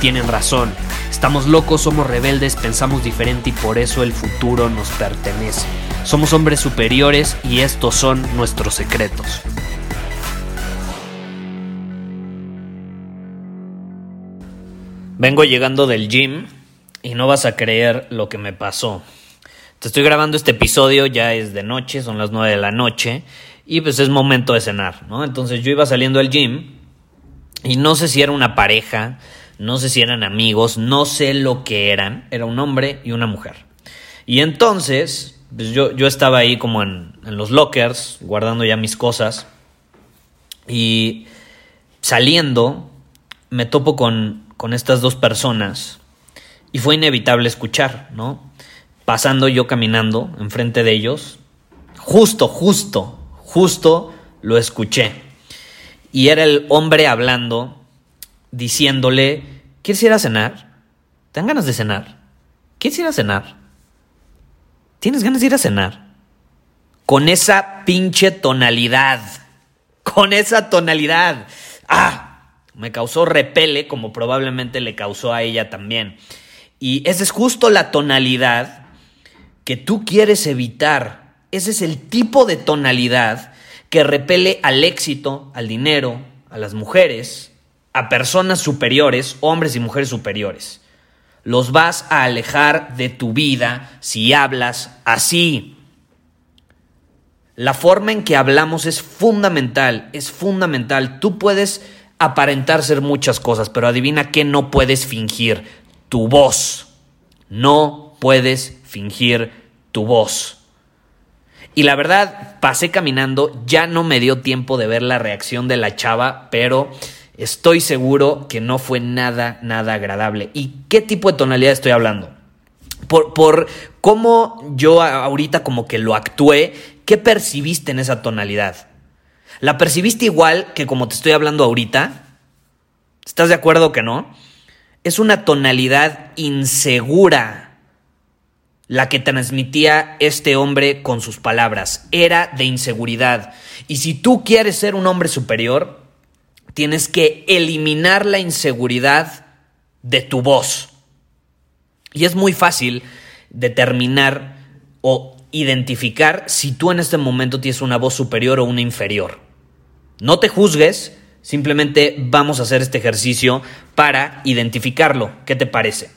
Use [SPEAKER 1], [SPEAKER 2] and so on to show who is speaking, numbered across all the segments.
[SPEAKER 1] tienen razón. Estamos locos, somos rebeldes, pensamos diferente y por eso el futuro nos pertenece. Somos hombres superiores y estos son nuestros secretos. Vengo llegando del gym y no vas a creer lo que me pasó. Te estoy grabando este episodio, ya es de noche, son las 9 de la noche y pues es momento de cenar, ¿no? Entonces yo iba saliendo del gym y no sé si era una pareja, no sé si eran amigos, no sé lo que eran, era un hombre y una mujer. Y entonces, pues yo, yo estaba ahí como en, en los lockers, guardando ya mis cosas y saliendo me topo con, con estas dos personas y fue inevitable escuchar, ¿no? Pasando yo caminando enfrente de ellos, justo, justo, justo lo escuché. Y era el hombre hablando, diciéndole, ¿quieres ir a cenar? ¿Te dan ganas de cenar? ¿Quieres ir a cenar? ¿Tienes ganas de ir a cenar? Con esa pinche tonalidad. Con esa tonalidad. ¡Ah! Me causó repele como probablemente le causó a ella también. Y esa es justo la tonalidad que tú quieres evitar. Ese es el tipo de tonalidad que repele al éxito, al dinero, a las mujeres, a personas superiores, hombres y mujeres superiores. Los vas a alejar de tu vida si hablas así. La forma en que hablamos es fundamental, es fundamental. Tú puedes aparentar ser muchas cosas, pero adivina qué no puedes fingir tu voz. No puedes fingir tu voz. Y la verdad, pasé caminando, ya no me dio tiempo de ver la reacción de la chava, pero estoy seguro que no fue nada, nada agradable. ¿Y qué tipo de tonalidad estoy hablando? Por, por cómo yo ahorita como que lo actué, ¿qué percibiste en esa tonalidad? ¿La percibiste igual que como te estoy hablando ahorita? ¿Estás de acuerdo que no? Es una tonalidad insegura la que transmitía este hombre con sus palabras. Era de inseguridad. Y si tú quieres ser un hombre superior, tienes que eliminar la inseguridad de tu voz. Y es muy fácil determinar o identificar si tú en este momento tienes una voz superior o una inferior. No te juzgues, Simplemente vamos a hacer este ejercicio para identificarlo. ¿Qué te parece?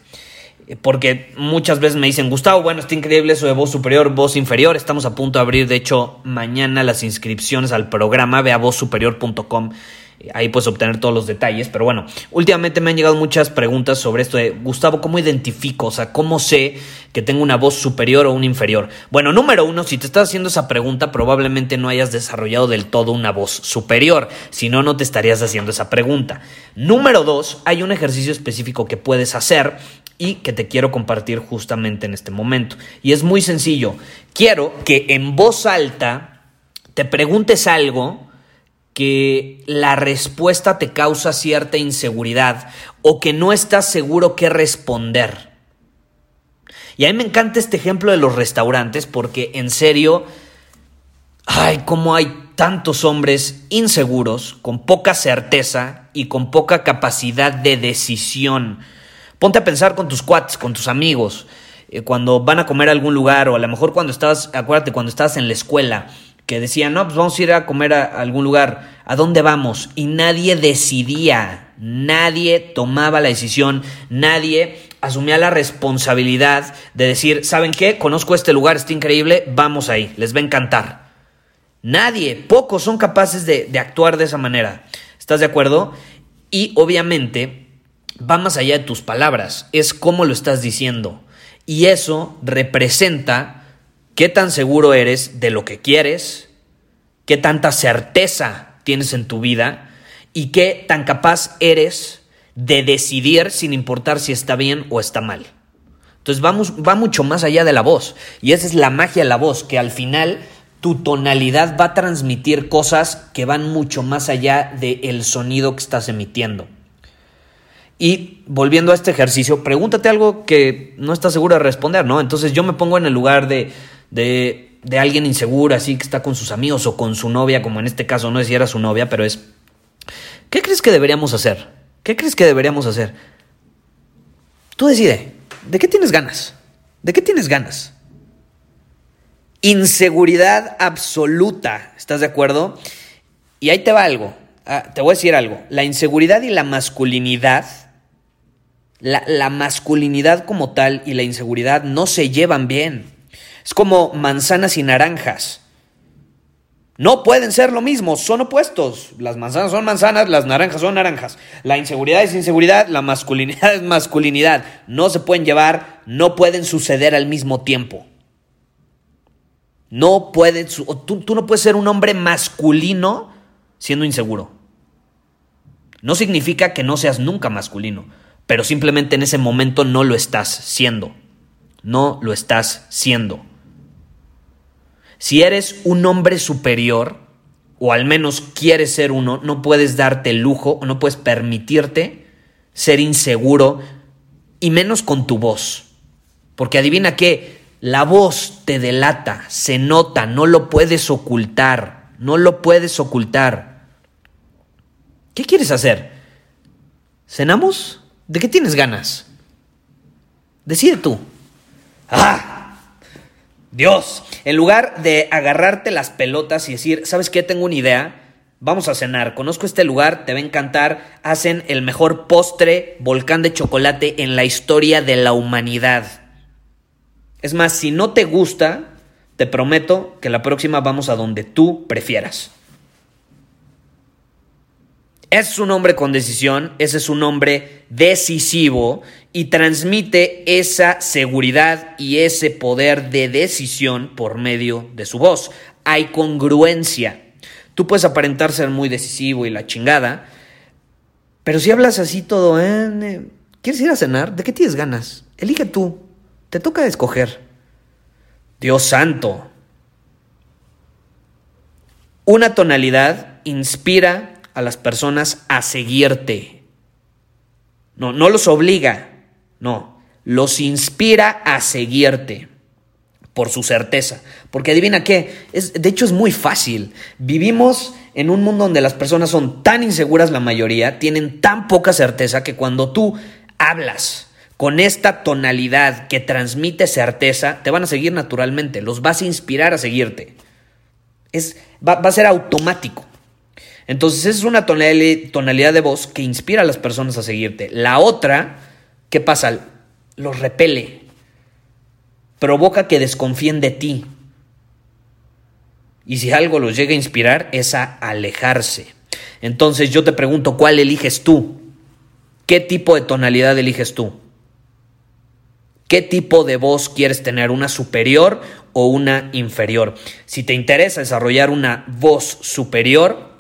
[SPEAKER 1] Porque muchas veces me dicen, Gustavo, bueno, está increíble eso de voz superior, voz inferior. Estamos a punto de abrir, de hecho, mañana las inscripciones al programa. Ve a vozsuperior.com Ahí puedes obtener todos los detalles. Pero bueno, últimamente me han llegado muchas preguntas sobre esto de Gustavo, ¿cómo identifico? O sea, ¿cómo sé que tengo una voz superior o una inferior? Bueno, número uno, si te estás haciendo esa pregunta, probablemente no hayas desarrollado del todo una voz superior. Si no, no te estarías haciendo esa pregunta. Número dos, hay un ejercicio específico que puedes hacer y que te quiero compartir justamente en este momento. Y es muy sencillo. Quiero que en voz alta te preguntes algo que la respuesta te causa cierta inseguridad o que no estás seguro qué responder. Y a mí me encanta este ejemplo de los restaurantes porque en serio, ay, cómo hay tantos hombres inseguros, con poca certeza y con poca capacidad de decisión. Ponte a pensar con tus cuates, con tus amigos, eh, cuando van a comer a algún lugar o a lo mejor cuando estás, acuérdate, cuando estás en la escuela que decían, no, pues vamos a ir a comer a algún lugar, ¿a dónde vamos? Y nadie decidía, nadie tomaba la decisión, nadie asumía la responsabilidad de decir, ¿saben qué? Conozco este lugar, está increíble, vamos ahí, les va a encantar. Nadie, pocos son capaces de, de actuar de esa manera. ¿Estás de acuerdo? Y obviamente va más allá de tus palabras, es cómo lo estás diciendo. Y eso representa qué tan seguro eres de lo que quieres, qué tanta certeza tienes en tu vida y qué tan capaz eres de decidir sin importar si está bien o está mal. Entonces vamos, va mucho más allá de la voz. Y esa es la magia de la voz, que al final tu tonalidad va a transmitir cosas que van mucho más allá del sonido que estás emitiendo. Y volviendo a este ejercicio, pregúntate algo que no estás seguro de responder, ¿no? Entonces yo me pongo en el lugar de, de, de alguien inseguro, así que está con sus amigos o con su novia, como en este caso no es si era su novia, pero es, ¿qué crees que deberíamos hacer? ¿Qué crees que deberíamos hacer? Tú decide, ¿de qué tienes ganas? ¿De qué tienes ganas? Inseguridad absoluta, ¿estás de acuerdo? Y ahí te va algo, ah, te voy a decir algo, la inseguridad y la masculinidad, la, la masculinidad como tal y la inseguridad no se llevan bien. Es como manzanas y naranjas. No pueden ser lo mismo, son opuestos. Las manzanas son manzanas, las naranjas son naranjas. La inseguridad es inseguridad, la masculinidad es masculinidad. No se pueden llevar, no pueden suceder al mismo tiempo. No tú, tú no puedes ser un hombre masculino siendo inseguro. No significa que no seas nunca masculino, pero simplemente en ese momento no lo estás siendo. No lo estás siendo. Si eres un hombre superior, o al menos quieres ser uno, no puedes darte el lujo o no puedes permitirte ser inseguro y menos con tu voz. Porque adivina qué, la voz te delata, se nota, no lo puedes ocultar, no lo puedes ocultar. ¿Qué quieres hacer? ¿Cenamos? ¿De qué tienes ganas? Decide tú. ¡Ah! Dios, en lugar de agarrarte las pelotas y decir, ¿sabes qué? Tengo una idea. Vamos a cenar. Conozco este lugar, te va a encantar. Hacen el mejor postre volcán de chocolate en la historia de la humanidad. Es más, si no te gusta, te prometo que la próxima vamos a donde tú prefieras. Es un hombre con decisión, ese es un hombre decisivo y transmite esa seguridad y ese poder de decisión por medio de su voz. Hay congruencia. Tú puedes aparentar ser muy decisivo y la chingada, pero si hablas así todo, ¿eh? ¿quieres ir a cenar? ¿De qué tienes ganas? Elige tú. Te toca escoger. Dios santo. Una tonalidad inspira a las personas a seguirte. No, no los obliga, no, los inspira a seguirte por su certeza. Porque adivina qué, es, de hecho es muy fácil. Vivimos en un mundo donde las personas son tan inseguras la mayoría, tienen tan poca certeza que cuando tú hablas, con esta tonalidad que transmite certeza, te van a seguir naturalmente, los vas a inspirar a seguirte. Es, va, a ser automático. Entonces, es una tonalidad de voz que inspira a las personas a seguirte. La otra, ¿qué pasa? Los repele. Provoca que desconfíen de ti. Y si algo los llega a inspirar, es a alejarse. Entonces yo te pregunto, ¿cuál eliges tú? ¿Qué tipo de tonalidad eliges tú? ¿Qué tipo de voz quieres tener? ¿Una superior o una inferior? Si te interesa desarrollar una voz superior,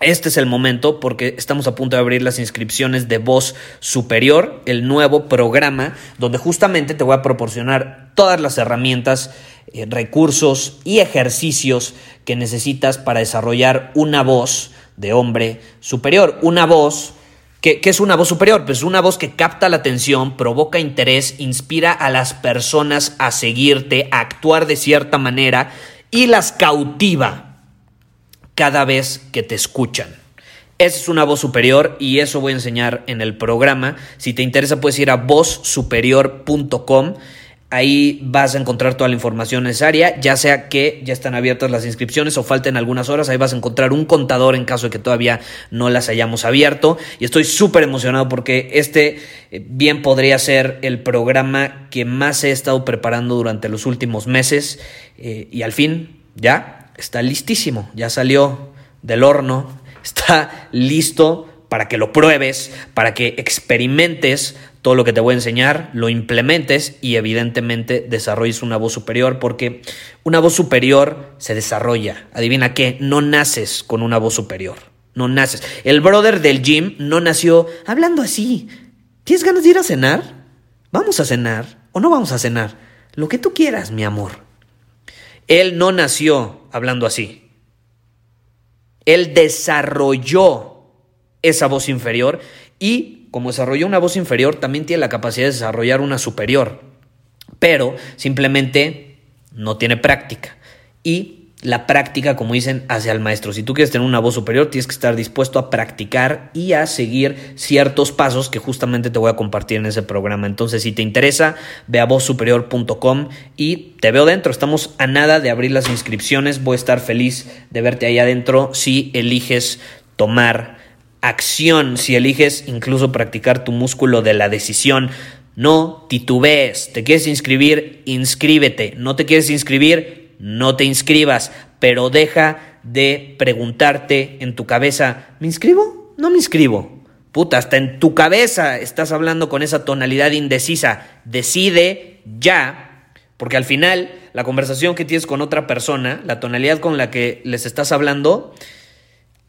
[SPEAKER 1] este es el momento porque estamos a punto de abrir las inscripciones de Voz Superior, el nuevo programa donde justamente te voy a proporcionar todas las herramientas, eh, recursos y ejercicios que necesitas para desarrollar una voz de hombre superior, una voz ¿Qué, es una voz superior? Pues una voz que capta la atención, provoca interés, inspira a las personas a seguirte, a actuar de cierta manera y las cautiva cada vez que te escuchan. Esa es una voz superior y eso voy a enseñar en el programa. Si te interesa puedes ir a vozsuperior.com Ahí vas a encontrar toda la información necesaria, ya sea que ya están abiertas las inscripciones o falten algunas horas, ahí vas a encontrar un contador en caso de que todavía no las hayamos abierto. Y estoy súper emocionado porque este eh, bien podría ser el programa que más he estado preparando durante los últimos meses eh, y al fin ya está listísimo, ya salió del horno, está listo para que lo pruebes, para que experimentes todo lo que te voy a enseñar, lo implementes y evidentemente desarrolles una voz superior porque una voz superior se desarrolla. Adivina qué, no naces con una voz superior. No naces. El brother del gym no nació hablando así. ¿Tienes ganas de ir a cenar? Vamos a cenar o no vamos a cenar. Lo que tú quieras, mi amor. Él no nació hablando así. Él desarrolló esa voz inferior y como desarrolló una voz inferior, también tiene la capacidad de desarrollar una superior. Pero simplemente no tiene práctica. Y la práctica, como dicen, hacia el maestro. Si tú quieres tener una voz superior, tienes que estar dispuesto a practicar y a seguir ciertos pasos que justamente te voy a compartir en ese programa. Entonces, si te interesa, ve a vozsuperior.com y te veo dentro. Estamos a nada de abrir las inscripciones. Voy a estar feliz de verte ahí adentro si eliges tomar acción, si eliges incluso practicar tu músculo de la decisión. No titubees. ¿Te quieres inscribir? Inscríbete. ¿No te quieres inscribir? No te inscribas, pero deja de preguntarte en tu cabeza, ¿me inscribo? No me inscribo. Puta, hasta en tu cabeza estás hablando con esa tonalidad indecisa. Decide ya, porque al final la conversación que tienes con otra persona, la tonalidad con la que les estás hablando,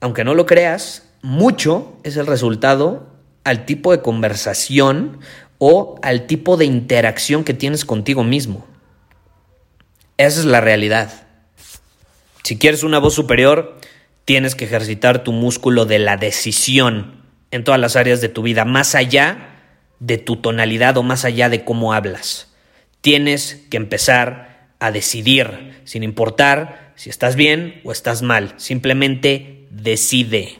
[SPEAKER 1] aunque no lo creas, mucho es el resultado al tipo de conversación o al tipo de interacción que tienes contigo mismo. Esa es la realidad. Si quieres una voz superior, tienes que ejercitar tu músculo de la decisión en todas las áreas de tu vida, más allá de tu tonalidad o más allá de cómo hablas. Tienes que empezar a decidir, sin importar si estás bien o estás mal. Simplemente decide.